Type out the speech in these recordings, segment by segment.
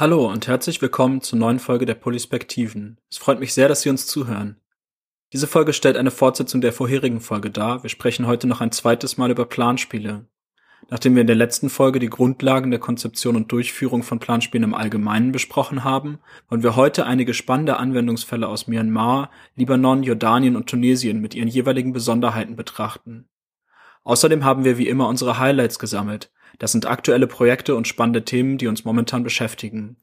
Hallo und herzlich willkommen zur neuen Folge der Polyspektiven. Es freut mich sehr, dass Sie uns zuhören. Diese Folge stellt eine Fortsetzung der vorherigen Folge dar. Wir sprechen heute noch ein zweites Mal über Planspiele. Nachdem wir in der letzten Folge die Grundlagen der Konzeption und Durchführung von Planspielen im Allgemeinen besprochen haben, wollen wir heute einige spannende Anwendungsfälle aus Myanmar, Libanon, Jordanien und Tunesien mit ihren jeweiligen Besonderheiten betrachten. Außerdem haben wir wie immer unsere Highlights gesammelt, das sind aktuelle Projekte und spannende Themen, die uns momentan beschäftigen.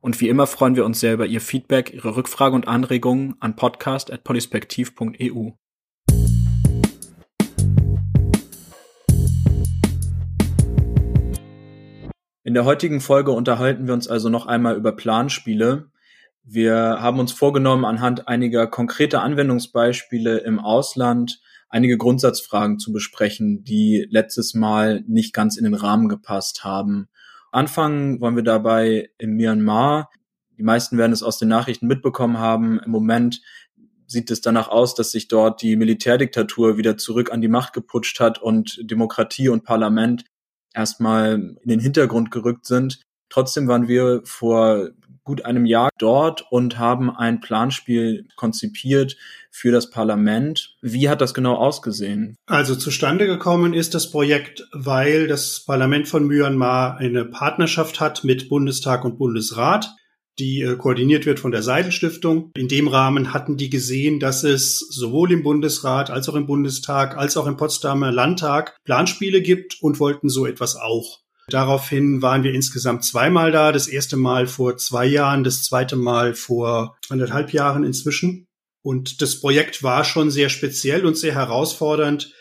Und wie immer freuen wir uns sehr über Ihr Feedback, Ihre Rückfragen und Anregungen an podcast.polyspektiv.eu. In der heutigen Folge unterhalten wir uns also noch einmal über Planspiele. Wir haben uns vorgenommen, anhand einiger konkreter Anwendungsbeispiele im Ausland einige Grundsatzfragen zu besprechen, die letztes Mal nicht ganz in den Rahmen gepasst haben. Anfangen wollen wir dabei in Myanmar. Die meisten werden es aus den Nachrichten mitbekommen haben. Im Moment sieht es danach aus, dass sich dort die Militärdiktatur wieder zurück an die Macht geputscht hat und Demokratie und Parlament erstmal in den Hintergrund gerückt sind. Trotzdem waren wir vor gut einem Jahr dort und haben ein Planspiel konzipiert für das Parlament. Wie hat das genau ausgesehen? Also zustande gekommen ist das Projekt, weil das Parlament von Myanmar eine Partnerschaft hat mit Bundestag und Bundesrat die äh, koordiniert wird von der Seidel Stiftung. In dem Rahmen hatten die gesehen, dass es sowohl im Bundesrat als auch im Bundestag als auch im Potsdamer Landtag Planspiele gibt und wollten so etwas auch. Daraufhin waren wir insgesamt zweimal da. Das erste Mal vor zwei Jahren, das zweite Mal vor anderthalb Jahren inzwischen. Und das Projekt war schon sehr speziell und sehr herausfordernd.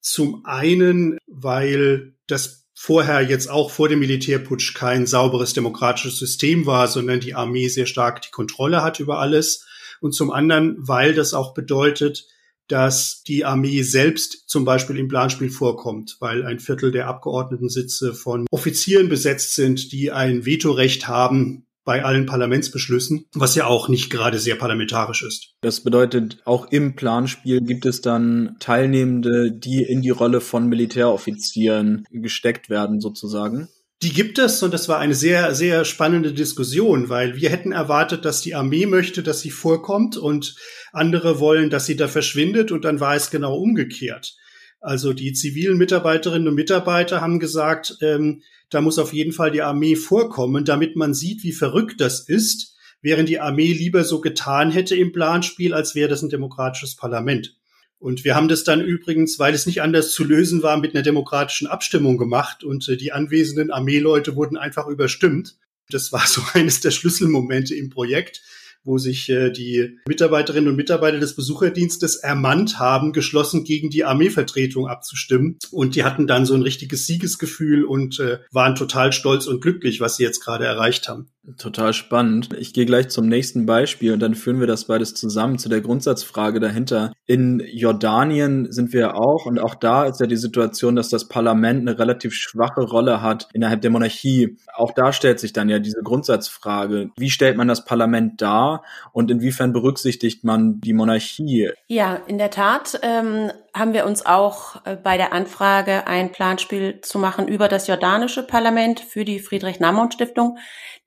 Zum einen, weil das vorher jetzt auch vor dem Militärputsch kein sauberes demokratisches System war, sondern die Armee sehr stark die Kontrolle hat über alles. Und zum anderen, weil das auch bedeutet, dass die Armee selbst zum Beispiel im Planspiel vorkommt, weil ein Viertel der Abgeordnetensitze von Offizieren besetzt sind, die ein Vetorecht haben bei allen Parlamentsbeschlüssen, was ja auch nicht gerade sehr parlamentarisch ist. Das bedeutet, auch im Planspiel gibt es dann Teilnehmende, die in die Rolle von Militäroffizieren gesteckt werden, sozusagen. Die gibt es und das war eine sehr, sehr spannende Diskussion, weil wir hätten erwartet, dass die Armee möchte, dass sie vorkommt und andere wollen, dass sie da verschwindet und dann war es genau umgekehrt. Also die zivilen Mitarbeiterinnen und Mitarbeiter haben gesagt, ähm, da muss auf jeden Fall die Armee vorkommen, damit man sieht, wie verrückt das ist, während die Armee lieber so getan hätte im Planspiel, als wäre das ein demokratisches Parlament. Und wir haben das dann übrigens, weil es nicht anders zu lösen war, mit einer demokratischen Abstimmung gemacht und äh, die anwesenden Armeeleute wurden einfach überstimmt. Das war so eines der Schlüsselmomente im Projekt, wo sich äh, die Mitarbeiterinnen und Mitarbeiter des Besucherdienstes ermannt haben, geschlossen gegen die Armeevertretung abzustimmen. Und die hatten dann so ein richtiges Siegesgefühl und äh, waren total stolz und glücklich, was sie jetzt gerade erreicht haben. Total spannend. Ich gehe gleich zum nächsten Beispiel und dann führen wir das beides zusammen zu der Grundsatzfrage dahinter. In Jordanien sind wir auch und auch da ist ja die Situation, dass das Parlament eine relativ schwache Rolle hat innerhalb der Monarchie. Auch da stellt sich dann ja diese Grundsatzfrage. Wie stellt man das Parlament dar und inwiefern berücksichtigt man die Monarchie? Ja, in der Tat ähm, haben wir uns auch äh, bei der Anfrage ein Planspiel zu machen über das jordanische Parlament für die Friedrich-Naumann-Stiftung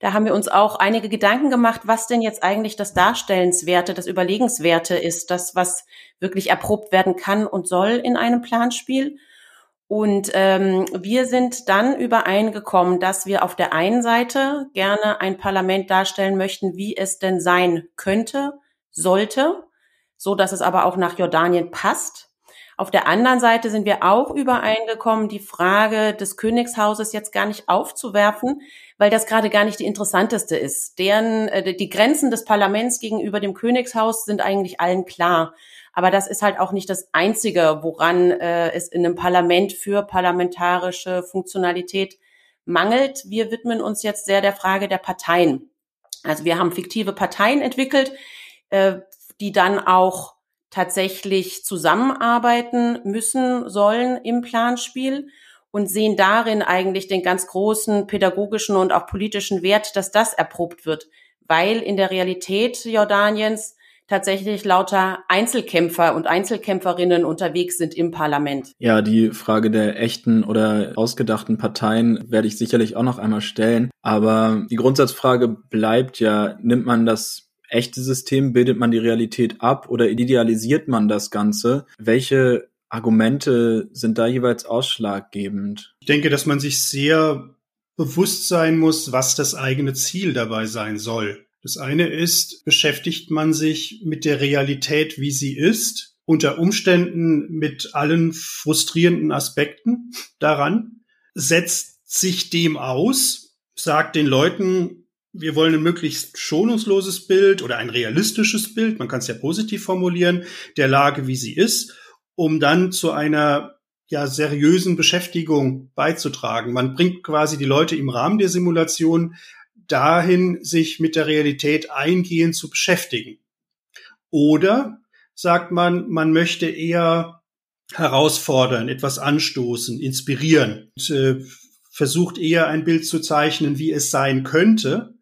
da haben wir uns auch einige Gedanken gemacht, was denn jetzt eigentlich das Darstellenswerte, das Überlegenswerte ist, das, was wirklich erprobt werden kann und soll in einem Planspiel. Und ähm, wir sind dann übereingekommen, dass wir auf der einen Seite gerne ein Parlament darstellen möchten, wie es denn sein könnte, sollte, so dass es aber auch nach Jordanien passt. Auf der anderen Seite sind wir auch übereingekommen, die Frage des Königshauses jetzt gar nicht aufzuwerfen, weil das gerade gar nicht die interessanteste ist. Deren, äh, die Grenzen des Parlaments gegenüber dem Königshaus sind eigentlich allen klar. Aber das ist halt auch nicht das Einzige, woran äh, es in einem Parlament für parlamentarische Funktionalität mangelt. Wir widmen uns jetzt sehr der Frage der Parteien. Also wir haben fiktive Parteien entwickelt, äh, die dann auch tatsächlich zusammenarbeiten müssen sollen im Planspiel und sehen darin eigentlich den ganz großen pädagogischen und auch politischen Wert, dass das erprobt wird, weil in der Realität Jordaniens tatsächlich lauter Einzelkämpfer und Einzelkämpferinnen unterwegs sind im Parlament. Ja, die Frage der echten oder ausgedachten Parteien werde ich sicherlich auch noch einmal stellen. Aber die Grundsatzfrage bleibt ja, nimmt man das echte System, bildet man die Realität ab oder idealisiert man das Ganze? Welche Argumente sind da jeweils ausschlaggebend? Ich denke, dass man sich sehr bewusst sein muss, was das eigene Ziel dabei sein soll. Das eine ist, beschäftigt man sich mit der Realität, wie sie ist, unter Umständen mit allen frustrierenden Aspekten daran, setzt sich dem aus, sagt den Leuten, wir wollen ein möglichst schonungsloses Bild oder ein realistisches Bild, man kann es ja positiv formulieren, der Lage, wie sie ist, um dann zu einer ja, seriösen Beschäftigung beizutragen. Man bringt quasi die Leute im Rahmen der Simulation dahin, sich mit der Realität eingehend zu beschäftigen. Oder sagt man, man möchte eher herausfordern, etwas anstoßen, inspirieren und, äh, versucht eher ein Bild zu zeichnen, wie es sein könnte,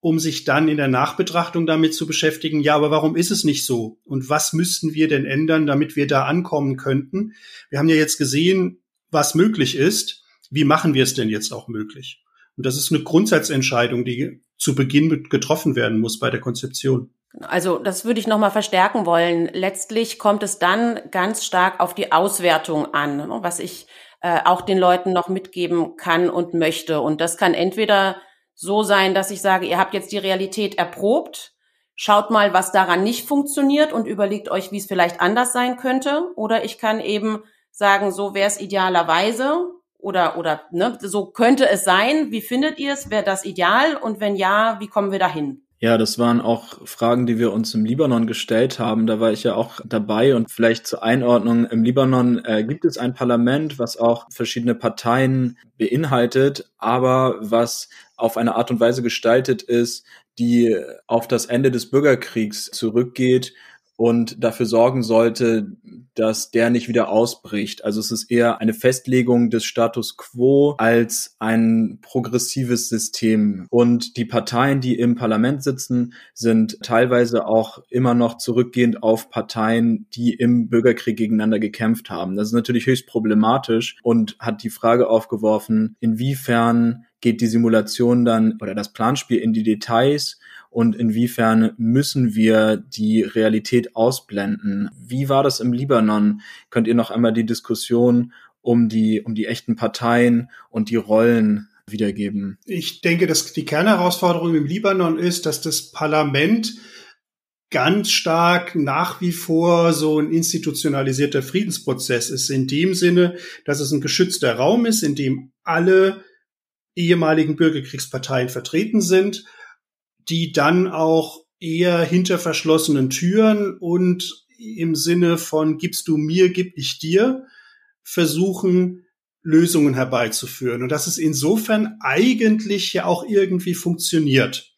um sich dann in der Nachbetrachtung damit zu beschäftigen, ja, aber warum ist es nicht so? Und was müssten wir denn ändern, damit wir da ankommen könnten? Wir haben ja jetzt gesehen, was möglich ist. Wie machen wir es denn jetzt auch möglich? Und das ist eine Grundsatzentscheidung, die zu Beginn getroffen werden muss bei der Konzeption. Also das würde ich nochmal verstärken wollen. Letztlich kommt es dann ganz stark auf die Auswertung an, ne, was ich äh, auch den Leuten noch mitgeben kann und möchte. Und das kann entweder so sein, dass ich sage, ihr habt jetzt die Realität erprobt, schaut mal, was daran nicht funktioniert und überlegt euch, wie es vielleicht anders sein könnte. Oder ich kann eben sagen, so wäre es idealerweise oder oder ne, so könnte es sein. Wie findet ihr es? Wäre das ideal? Und wenn ja, wie kommen wir dahin? Ja, das waren auch Fragen, die wir uns im Libanon gestellt haben. Da war ich ja auch dabei und vielleicht zur Einordnung. Im Libanon äh, gibt es ein Parlament, was auch verschiedene Parteien beinhaltet, aber was auf eine Art und Weise gestaltet ist, die auf das Ende des Bürgerkriegs zurückgeht und dafür sorgen sollte, dass der nicht wieder ausbricht. Also es ist eher eine Festlegung des Status quo als ein progressives System. Und die Parteien, die im Parlament sitzen, sind teilweise auch immer noch zurückgehend auf Parteien, die im Bürgerkrieg gegeneinander gekämpft haben. Das ist natürlich höchst problematisch und hat die Frage aufgeworfen, inwiefern geht die Simulation dann oder das Planspiel in die Details und inwiefern müssen wir die Realität ausblenden? Wie war das im Libanon? Könnt ihr noch einmal die Diskussion um die, um die echten Parteien und die Rollen wiedergeben? Ich denke, dass die Kernherausforderung im Libanon ist, dass das Parlament ganz stark nach wie vor so ein institutionalisierter Friedensprozess ist, in dem Sinne, dass es ein geschützter Raum ist, in dem alle ehemaligen Bürgerkriegsparteien vertreten sind die dann auch eher hinter verschlossenen Türen und im Sinne von gibst du mir, gib ich dir, versuchen, Lösungen herbeizuführen. Und dass es insofern eigentlich ja auch irgendwie funktioniert,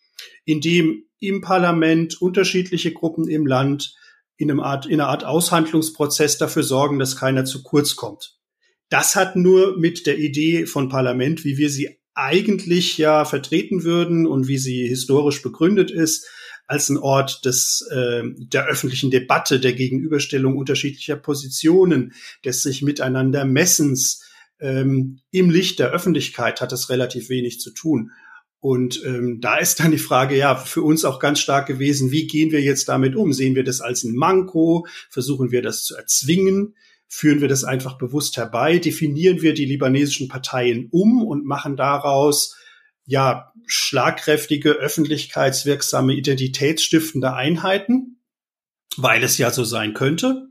indem im Parlament unterschiedliche Gruppen im Land in, einem Art, in einer Art Aushandlungsprozess dafür sorgen, dass keiner zu kurz kommt. Das hat nur mit der Idee von Parlament, wie wir sie eigentlich ja vertreten würden und wie sie historisch begründet ist, als ein Ort des, äh, der öffentlichen Debatte, der Gegenüberstellung unterschiedlicher Positionen, des sich miteinander Messens. Ähm, Im Licht der Öffentlichkeit hat es relativ wenig zu tun. Und ähm, da ist dann die Frage, ja, für uns auch ganz stark gewesen, wie gehen wir jetzt damit um? Sehen wir das als ein Manko? Versuchen wir das zu erzwingen? Führen wir das einfach bewusst herbei, definieren wir die libanesischen Parteien um und machen daraus ja schlagkräftige, öffentlichkeitswirksame, identitätsstiftende Einheiten, weil es ja so sein könnte,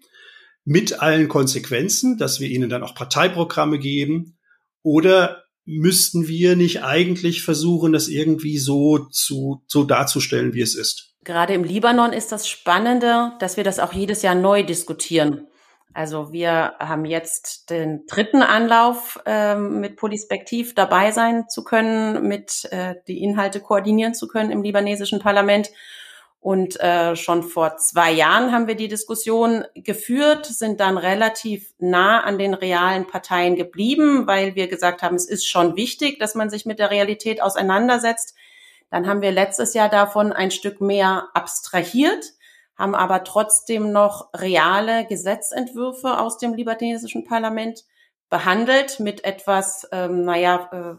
mit allen Konsequenzen, dass wir ihnen dann auch Parteiprogramme geben, oder müssten wir nicht eigentlich versuchen, das irgendwie so zu, so darzustellen, wie es ist? Gerade im Libanon ist das Spannende, dass wir das auch jedes Jahr neu diskutieren. Also wir haben jetzt den dritten Anlauf, ähm, mit Polispektiv dabei sein zu können, mit äh, die Inhalte koordinieren zu können im libanesischen Parlament. Und äh, schon vor zwei Jahren haben wir die Diskussion geführt, sind dann relativ nah an den realen Parteien geblieben, weil wir gesagt haben, es ist schon wichtig, dass man sich mit der Realität auseinandersetzt. Dann haben wir letztes Jahr davon ein Stück mehr abstrahiert haben aber trotzdem noch reale Gesetzentwürfe aus dem libanesischen Parlament behandelt mit etwas, ähm, naja, äh,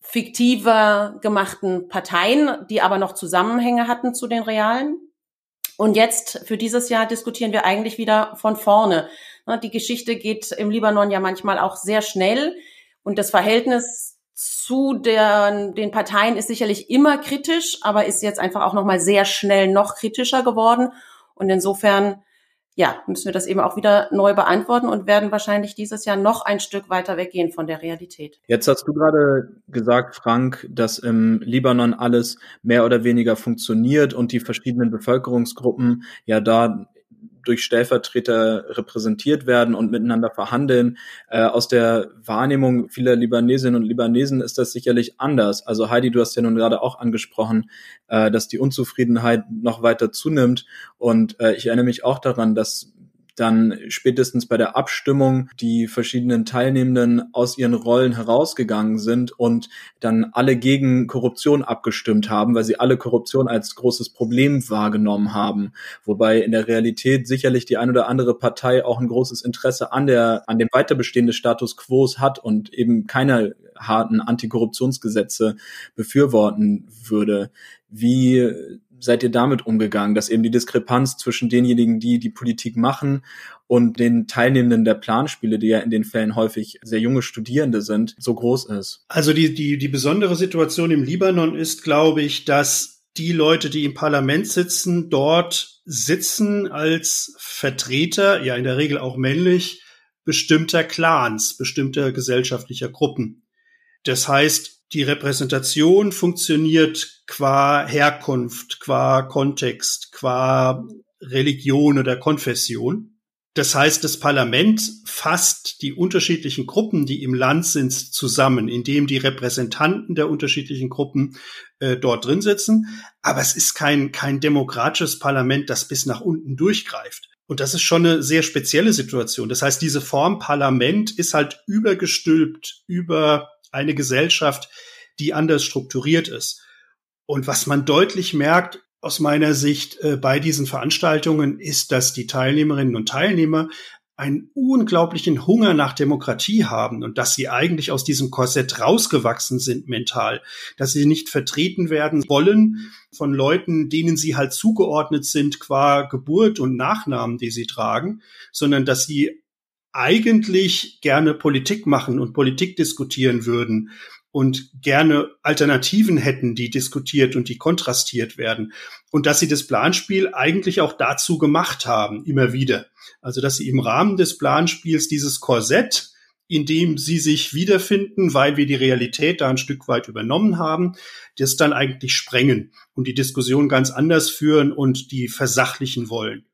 fiktiver gemachten Parteien, die aber noch Zusammenhänge hatten zu den realen. Und jetzt für dieses Jahr diskutieren wir eigentlich wieder von vorne. Die Geschichte geht im Libanon ja manchmal auch sehr schnell und das Verhältnis zu der, den Parteien ist sicherlich immer kritisch, aber ist jetzt einfach auch noch mal sehr schnell noch kritischer geworden. Und insofern ja, müssen wir das eben auch wieder neu beantworten und werden wahrscheinlich dieses Jahr noch ein Stück weiter weggehen von der Realität. Jetzt hast du gerade gesagt, Frank, dass im Libanon alles mehr oder weniger funktioniert und die verschiedenen Bevölkerungsgruppen ja da durch Stellvertreter repräsentiert werden und miteinander verhandeln. Äh, aus der Wahrnehmung vieler Libanesinnen und Libanesen ist das sicherlich anders. Also Heidi, du hast ja nun gerade auch angesprochen, äh, dass die Unzufriedenheit noch weiter zunimmt. Und äh, ich erinnere mich auch daran, dass dann spätestens bei der Abstimmung die verschiedenen Teilnehmenden aus ihren Rollen herausgegangen sind und dann alle gegen Korruption abgestimmt haben, weil sie alle Korruption als großes Problem wahrgenommen haben. Wobei in der Realität sicherlich die ein oder andere Partei auch ein großes Interesse an der, an dem Weiterbestehen des Status quo hat und eben keine harten Antikorruptionsgesetze befürworten würde. Wie seid ihr damit umgegangen, dass eben die Diskrepanz zwischen denjenigen, die die Politik machen und den Teilnehmenden der Planspiele, die ja in den Fällen häufig sehr junge Studierende sind, so groß ist? Also die, die, die besondere Situation im Libanon ist, glaube ich, dass die Leute, die im Parlament sitzen, dort sitzen als Vertreter, ja in der Regel auch männlich, bestimmter Clans, bestimmter gesellschaftlicher Gruppen. Das heißt, die Repräsentation funktioniert qua Herkunft, qua Kontext, qua Religion oder Konfession. Das heißt, das Parlament fasst die unterschiedlichen Gruppen, die im Land sind, zusammen, indem die Repräsentanten der unterschiedlichen Gruppen äh, dort drin sitzen. Aber es ist kein, kein demokratisches Parlament, das bis nach unten durchgreift. Und das ist schon eine sehr spezielle Situation. Das heißt, diese Form Parlament ist halt übergestülpt über eine Gesellschaft, die anders strukturiert ist. Und was man deutlich merkt aus meiner Sicht äh, bei diesen Veranstaltungen ist, dass die Teilnehmerinnen und Teilnehmer einen unglaublichen Hunger nach Demokratie haben und dass sie eigentlich aus diesem Korsett rausgewachsen sind mental, dass sie nicht vertreten werden wollen von Leuten, denen sie halt zugeordnet sind qua Geburt und Nachnamen, die sie tragen, sondern dass sie eigentlich gerne Politik machen und Politik diskutieren würden und gerne Alternativen hätten, die diskutiert und die kontrastiert werden. Und dass sie das Planspiel eigentlich auch dazu gemacht haben, immer wieder. Also dass sie im Rahmen des Planspiels dieses Korsett, in dem sie sich wiederfinden, weil wir die Realität da ein Stück weit übernommen haben, das dann eigentlich sprengen und die Diskussion ganz anders führen und die versachlichen wollen.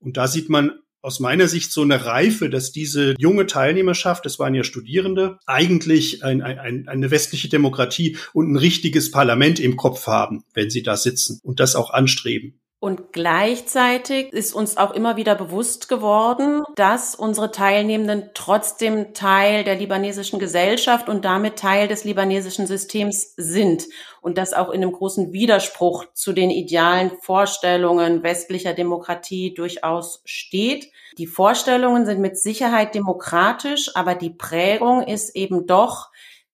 Und da sieht man aus meiner Sicht so eine Reife, dass diese junge Teilnehmerschaft, das waren ja Studierende, eigentlich ein, ein, eine westliche Demokratie und ein richtiges Parlament im Kopf haben, wenn sie da sitzen und das auch anstreben. Und gleichzeitig ist uns auch immer wieder bewusst geworden, dass unsere Teilnehmenden trotzdem Teil der libanesischen Gesellschaft und damit Teil des libanesischen Systems sind und das auch in einem großen Widerspruch zu den idealen Vorstellungen westlicher Demokratie durchaus steht. Die Vorstellungen sind mit Sicherheit demokratisch, aber die Prägung ist eben doch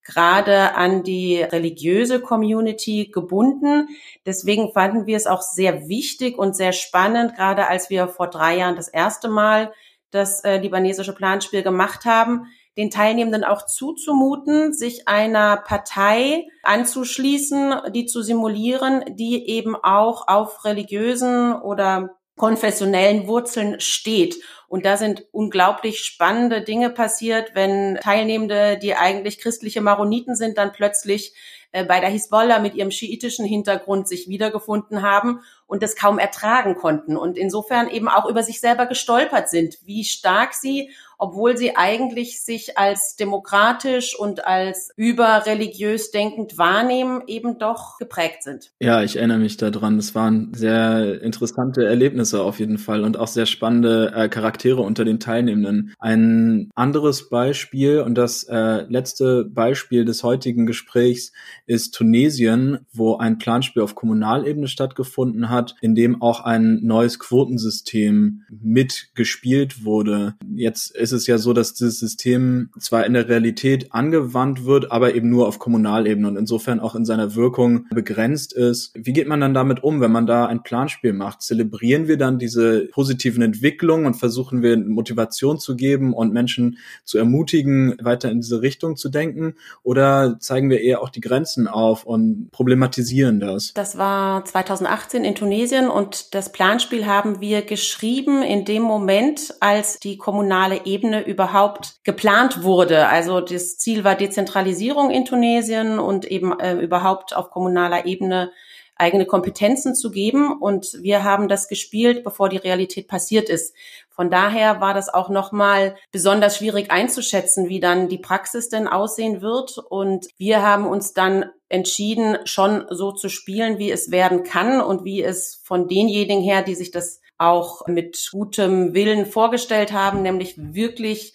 gerade an die religiöse Community gebunden. Deswegen fanden wir es auch sehr wichtig und sehr spannend, gerade als wir vor drei Jahren das erste Mal das äh, libanesische Planspiel gemacht haben, den Teilnehmenden auch zuzumuten, sich einer Partei anzuschließen, die zu simulieren, die eben auch auf religiösen oder konfessionellen Wurzeln steht. Und da sind unglaublich spannende Dinge passiert, wenn Teilnehmende, die eigentlich christliche Maroniten sind, dann plötzlich bei der Hisbollah mit ihrem schiitischen Hintergrund sich wiedergefunden haben und das kaum ertragen konnten und insofern eben auch über sich selber gestolpert sind, wie stark sie obwohl sie eigentlich sich als demokratisch und als überreligiös denkend wahrnehmen, eben doch geprägt sind. Ja, ich erinnere mich daran. Es waren sehr interessante Erlebnisse auf jeden Fall und auch sehr spannende äh, Charaktere unter den Teilnehmenden. Ein anderes Beispiel und das äh, letzte Beispiel des heutigen Gesprächs ist Tunesien, wo ein Planspiel auf Kommunalebene stattgefunden hat, in dem auch ein neues Quotensystem mitgespielt wurde. Jetzt ist es ja so, dass dieses System zwar in der Realität angewandt wird, aber eben nur auf Kommunalebene und insofern auch in seiner Wirkung begrenzt ist. Wie geht man dann damit um, wenn man da ein Planspiel macht? Zelebrieren wir dann diese positiven Entwicklungen und versuchen wir Motivation zu geben und Menschen zu ermutigen, weiter in diese Richtung zu denken? Oder zeigen wir eher auch die Grenzen auf und problematisieren das? Das war 2018 in Tunesien und das Planspiel haben wir geschrieben in dem Moment, als die kommunale Ebene überhaupt geplant wurde. Also das Ziel war Dezentralisierung in Tunesien und eben äh, überhaupt auf kommunaler Ebene eigene Kompetenzen zu geben. Und wir haben das gespielt, bevor die Realität passiert ist. Von daher war das auch nochmal besonders schwierig einzuschätzen, wie dann die Praxis denn aussehen wird. Und wir haben uns dann entschieden, schon so zu spielen, wie es werden kann und wie es von denjenigen her, die sich das auch mit gutem Willen vorgestellt haben, nämlich wirklich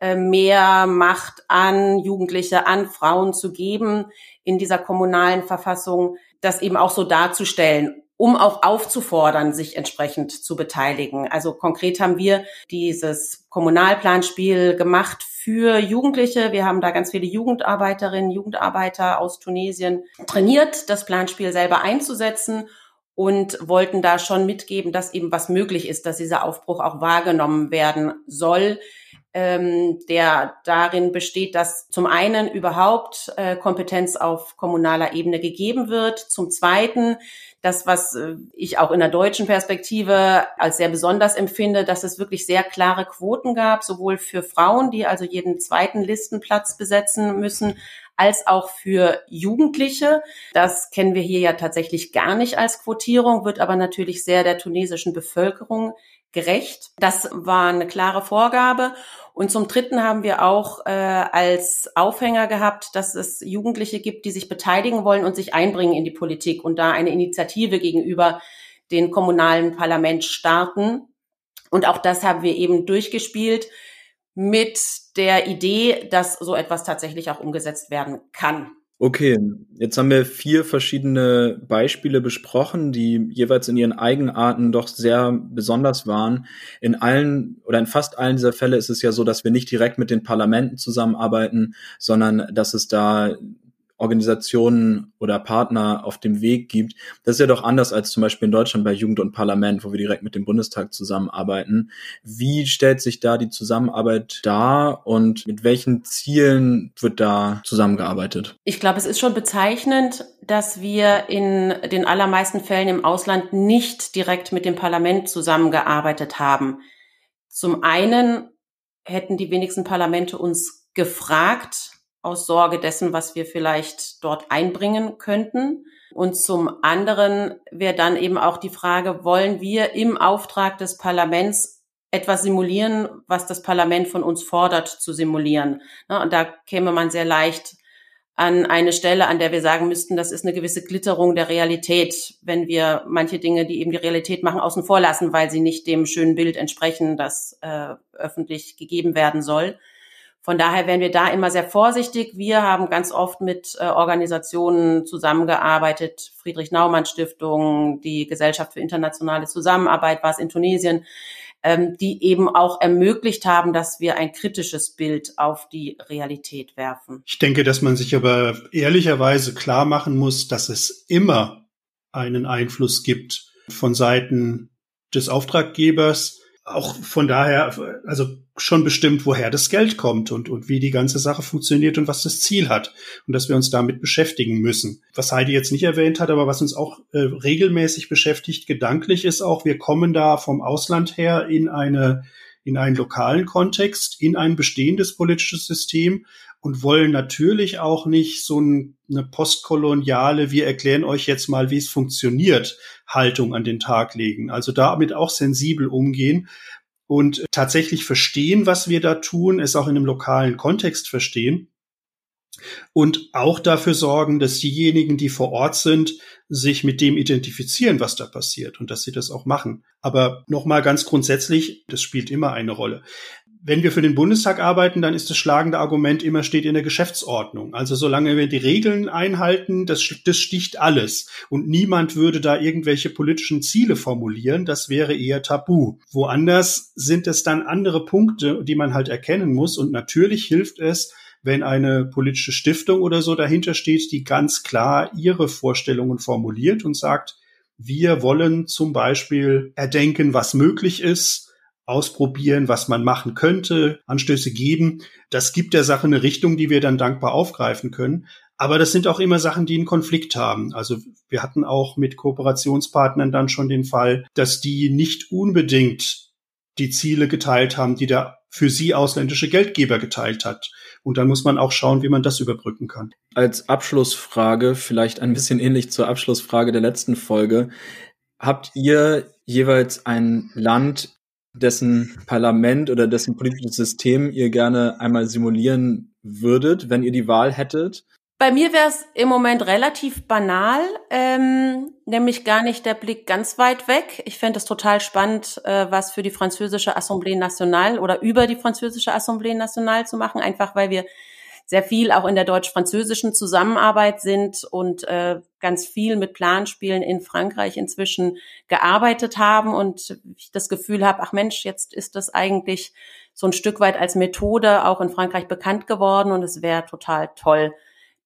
äh, mehr Macht an Jugendliche, an Frauen zu geben in dieser kommunalen Verfassung, das eben auch so darzustellen, um auch aufzufordern, sich entsprechend zu beteiligen. Also konkret haben wir dieses Kommunalplanspiel gemacht für Jugendliche. Wir haben da ganz viele Jugendarbeiterinnen, Jugendarbeiter aus Tunesien trainiert, das Planspiel selber einzusetzen und wollten da schon mitgeben, dass eben was möglich ist, dass dieser Aufbruch auch wahrgenommen werden soll ähm, der darin besteht, dass zum einen überhaupt äh, Kompetenz auf kommunaler Ebene gegeben wird, zum zweiten das, was äh, ich auch in der deutschen Perspektive als sehr besonders empfinde, dass es wirklich sehr klare Quoten gab, sowohl für Frauen, die also jeden zweiten Listenplatz besetzen müssen, als auch für Jugendliche. Das kennen wir hier ja tatsächlich gar nicht als Quotierung, wird aber natürlich sehr der tunesischen Bevölkerung gerecht. Das war eine klare Vorgabe. Und zum Dritten haben wir auch äh, als Aufhänger gehabt, dass es Jugendliche gibt, die sich beteiligen wollen und sich einbringen in die Politik und da eine Initiative gegenüber den kommunalen Parlament starten. Und auch das haben wir eben durchgespielt mit der Idee, dass so etwas tatsächlich auch umgesetzt werden kann. Okay, jetzt haben wir vier verschiedene Beispiele besprochen, die jeweils in ihren Eigenarten doch sehr besonders waren. In allen oder in fast allen dieser Fälle ist es ja so, dass wir nicht direkt mit den Parlamenten zusammenarbeiten, sondern dass es da Organisationen oder Partner auf dem Weg gibt. Das ist ja doch anders als zum Beispiel in Deutschland bei Jugend und Parlament, wo wir direkt mit dem Bundestag zusammenarbeiten. Wie stellt sich da die Zusammenarbeit dar und mit welchen Zielen wird da zusammengearbeitet? Ich glaube, es ist schon bezeichnend, dass wir in den allermeisten Fällen im Ausland nicht direkt mit dem Parlament zusammengearbeitet haben. Zum einen hätten die wenigsten Parlamente uns gefragt, aus Sorge dessen, was wir vielleicht dort einbringen könnten. Und zum anderen wäre dann eben auch die Frage, wollen wir im Auftrag des Parlaments etwas simulieren, was das Parlament von uns fordert zu simulieren. Und da käme man sehr leicht an eine Stelle, an der wir sagen müssten, das ist eine gewisse Glitterung der Realität, wenn wir manche Dinge, die eben die Realität machen, außen vor lassen, weil sie nicht dem schönen Bild entsprechen, das äh, öffentlich gegeben werden soll. Von daher werden wir da immer sehr vorsichtig. Wir haben ganz oft mit äh, Organisationen zusammengearbeitet, Friedrich Naumann Stiftung, die Gesellschaft für internationale Zusammenarbeit war es in Tunesien, ähm, die eben auch ermöglicht haben, dass wir ein kritisches Bild auf die Realität werfen. Ich denke, dass man sich aber ehrlicherweise klar machen muss, dass es immer einen Einfluss gibt von Seiten des Auftraggebers, auch von daher, also schon bestimmt, woher das Geld kommt und, und wie die ganze Sache funktioniert und was das Ziel hat und dass wir uns damit beschäftigen müssen. Was Heidi jetzt nicht erwähnt hat, aber was uns auch äh, regelmäßig beschäftigt, gedanklich ist auch, wir kommen da vom Ausland her in eine in einen lokalen Kontext, in ein bestehendes politisches System und wollen natürlich auch nicht so eine postkoloniale, wir erklären euch jetzt mal, wie es funktioniert, Haltung an den Tag legen. Also damit auch sensibel umgehen und tatsächlich verstehen, was wir da tun, es auch in einem lokalen Kontext verstehen und auch dafür sorgen, dass diejenigen, die vor Ort sind, sich mit dem identifizieren, was da passiert und dass sie das auch machen. Aber nochmal ganz grundsätzlich, das spielt immer eine Rolle wenn wir für den Bundestag arbeiten, dann ist das schlagende Argument immer steht in der Geschäftsordnung. Also solange wir die Regeln einhalten, das, das sticht alles. Und niemand würde da irgendwelche politischen Ziele formulieren. Das wäre eher tabu. Woanders sind es dann andere Punkte, die man halt erkennen muss. Und natürlich hilft es, wenn eine politische Stiftung oder so dahinter steht, die ganz klar ihre Vorstellungen formuliert und sagt, wir wollen zum Beispiel erdenken, was möglich ist, ausprobieren, was man machen könnte, Anstöße geben. Das gibt der Sache eine Richtung, die wir dann dankbar aufgreifen können. Aber das sind auch immer Sachen, die einen Konflikt haben. Also wir hatten auch mit Kooperationspartnern dann schon den Fall, dass die nicht unbedingt die Ziele geteilt haben, die der für sie ausländische Geldgeber geteilt hat. Und dann muss man auch schauen, wie man das überbrücken kann. Als Abschlussfrage, vielleicht ein bisschen ähnlich zur Abschlussfrage der letzten Folge, habt ihr jeweils ein Land dessen Parlament oder dessen politisches System ihr gerne einmal simulieren würdet, wenn ihr die Wahl hättet? Bei mir wäre es im Moment relativ banal, ähm, nämlich gar nicht der Blick ganz weit weg. Ich fände es total spannend, äh, was für die französische Assemblée Nationale oder über die französische Assemblée Nationale zu machen, einfach weil wir sehr viel auch in der deutsch-französischen Zusammenarbeit sind und äh, ganz viel mit Planspielen in Frankreich inzwischen gearbeitet haben und ich das Gefühl habe, ach Mensch, jetzt ist das eigentlich so ein Stück weit als Methode auch in Frankreich bekannt geworden und es wäre total toll,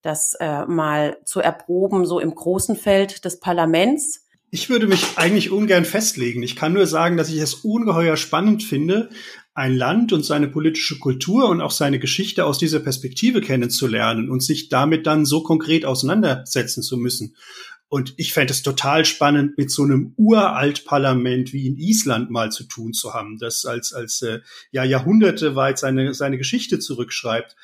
das äh, mal zu erproben, so im großen Feld des Parlaments. Ich würde mich eigentlich ungern festlegen. Ich kann nur sagen, dass ich es ungeheuer spannend finde, ein Land und seine politische Kultur und auch seine Geschichte aus dieser Perspektive kennenzulernen und sich damit dann so konkret auseinandersetzen zu müssen. Und ich fände es total spannend, mit so einem Uraltparlament wie in Island mal zu tun zu haben, das als, als äh, ja Jahrhunderte weit seine, seine Geschichte zurückschreibt.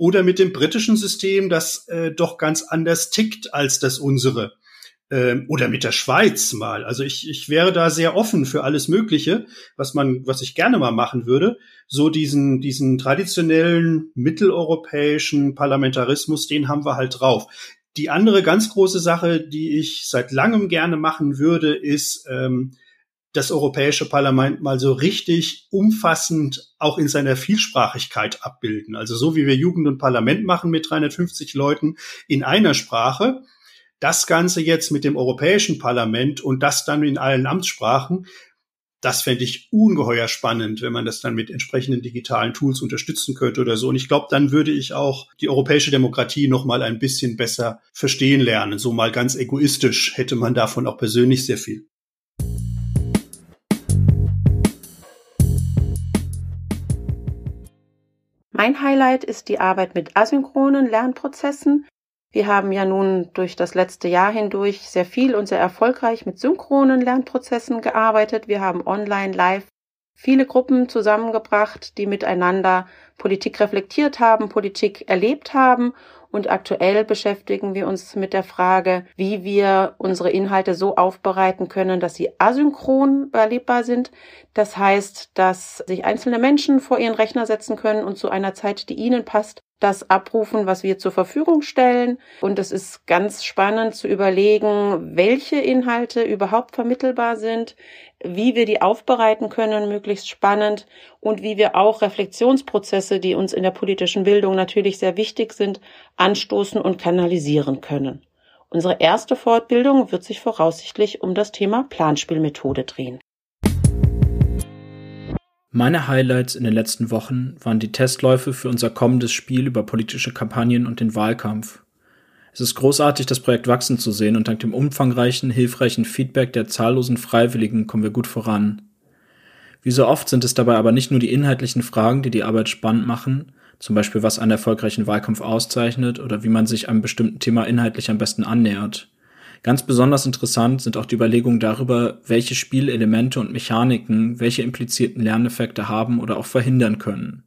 Oder mit dem britischen System, das äh, doch ganz anders tickt als das unsere ähm, oder mit der Schweiz mal. Also ich, ich wäre da sehr offen für alles Mögliche, was man, was ich gerne mal machen würde. So diesen, diesen traditionellen mitteleuropäischen Parlamentarismus, den haben wir halt drauf. Die andere ganz große Sache, die ich seit langem gerne machen würde, ist ähm, das Europäische Parlament mal so richtig umfassend auch in seiner Vielsprachigkeit abbilden. Also so wie wir Jugend und Parlament machen mit 350 Leuten in einer Sprache das Ganze jetzt mit dem Europäischen Parlament und das dann in allen Amtssprachen, das fände ich ungeheuer spannend, wenn man das dann mit entsprechenden digitalen Tools unterstützen könnte oder so. Und ich glaube, dann würde ich auch die europäische Demokratie noch mal ein bisschen besser verstehen lernen. So mal ganz egoistisch hätte man davon auch persönlich sehr viel. Mein Highlight ist die Arbeit mit asynchronen Lernprozessen. Wir haben ja nun durch das letzte Jahr hindurch sehr viel und sehr erfolgreich mit synchronen Lernprozessen gearbeitet. Wir haben online, live viele Gruppen zusammengebracht, die miteinander Politik reflektiert haben, Politik erlebt haben und aktuell beschäftigen wir uns mit der Frage, wie wir unsere Inhalte so aufbereiten können, dass sie asynchron erlebbar sind. Das heißt, dass sich einzelne Menschen vor ihren Rechner setzen können und zu einer Zeit, die ihnen passt, das abrufen, was wir zur Verfügung stellen. Und es ist ganz spannend zu überlegen, welche Inhalte überhaupt vermittelbar sind, wie wir die aufbereiten können, möglichst spannend und wie wir auch Reflexionsprozesse, die uns in der politischen Bildung natürlich sehr wichtig sind, anstoßen und kanalisieren können. Unsere erste Fortbildung wird sich voraussichtlich um das Thema Planspielmethode drehen. Meine Highlights in den letzten Wochen waren die Testläufe für unser kommendes Spiel über politische Kampagnen und den Wahlkampf. Es ist großartig, das Projekt wachsen zu sehen und dank dem umfangreichen, hilfreichen Feedback der zahllosen Freiwilligen kommen wir gut voran. Wie so oft sind es dabei aber nicht nur die inhaltlichen Fragen, die die Arbeit spannend machen, zum Beispiel was einen erfolgreichen Wahlkampf auszeichnet oder wie man sich einem bestimmten Thema inhaltlich am besten annähert. Ganz besonders interessant sind auch die Überlegungen darüber, welche Spielelemente und Mechaniken welche implizierten Lerneffekte haben oder auch verhindern können.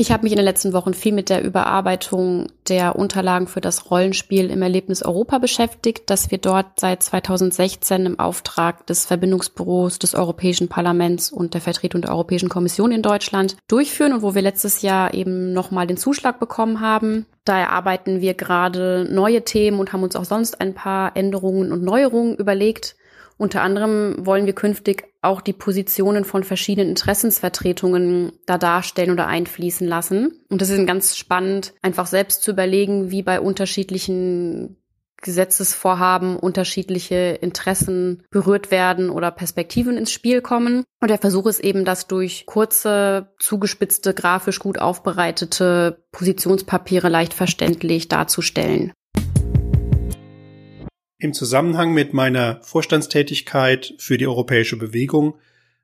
Ich habe mich in den letzten Wochen viel mit der Überarbeitung der Unterlagen für das Rollenspiel im Erlebnis Europa beschäftigt, das wir dort seit 2016 im Auftrag des Verbindungsbüros des Europäischen Parlaments und der Vertretung der Europäischen Kommission in Deutschland durchführen und wo wir letztes Jahr eben nochmal den Zuschlag bekommen haben. Da erarbeiten wir gerade neue Themen und haben uns auch sonst ein paar Änderungen und Neuerungen überlegt Unter anderem wollen wir künftig auch die Positionen von verschiedenen Interessensvertretungen da darstellen oder einfließen lassen. Und das ist ganz spannend, einfach selbst zu überlegen, wie bei unterschiedlichen Gesetzesvorhaben unterschiedliche Interessen berührt werden oder Perspektiven ins Spiel kommen. Und der Versuch ist eben, das durch kurze, zugespitzte, grafisch gut aufbereitete Positionspapiere leicht verständlich darzustellen. Im Zusammenhang mit meiner Vorstandstätigkeit für die europäische Bewegung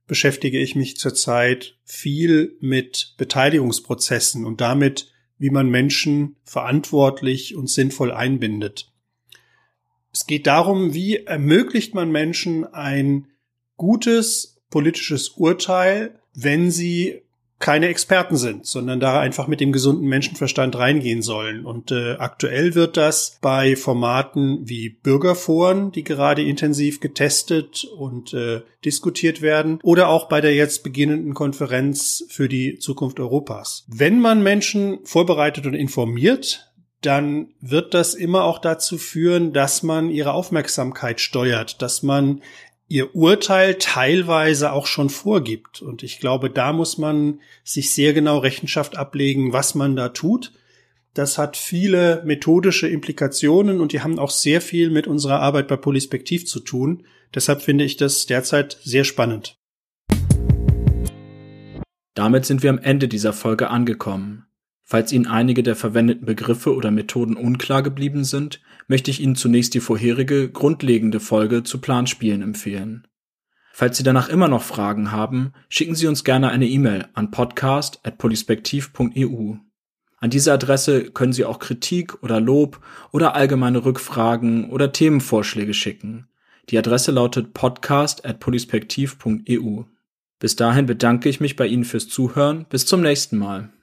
beschäftige ich mich zurzeit viel mit Beteiligungsprozessen und damit, wie man Menschen verantwortlich und sinnvoll einbindet. Es geht darum, wie ermöglicht man Menschen ein gutes politisches Urteil, wenn sie keine Experten sind, sondern da einfach mit dem gesunden Menschenverstand reingehen sollen. Und äh, aktuell wird das bei Formaten wie Bürgerforen, die gerade intensiv getestet und äh, diskutiert werden, oder auch bei der jetzt beginnenden Konferenz für die Zukunft Europas. Wenn man Menschen vorbereitet und informiert, dann wird das immer auch dazu führen, dass man ihre Aufmerksamkeit steuert, dass man ihr Urteil teilweise auch schon vorgibt. Und ich glaube, da muss man sich sehr genau Rechenschaft ablegen, was man da tut. Das hat viele methodische Implikationen und die haben auch sehr viel mit unserer Arbeit bei Polispektiv zu tun. Deshalb finde ich das derzeit sehr spannend. Damit sind wir am Ende dieser Folge angekommen. Falls Ihnen einige der verwendeten Begriffe oder Methoden unklar geblieben sind, möchte ich Ihnen zunächst die vorherige, grundlegende Folge zu Planspielen empfehlen. Falls Sie danach immer noch Fragen haben, schicken Sie uns gerne eine E-Mail an podcast.polispektiv.eu. An diese Adresse können Sie auch Kritik oder Lob oder allgemeine Rückfragen oder Themenvorschläge schicken. Die Adresse lautet podcast.polispektiv.eu. Bis dahin bedanke ich mich bei Ihnen fürs Zuhören. Bis zum nächsten Mal.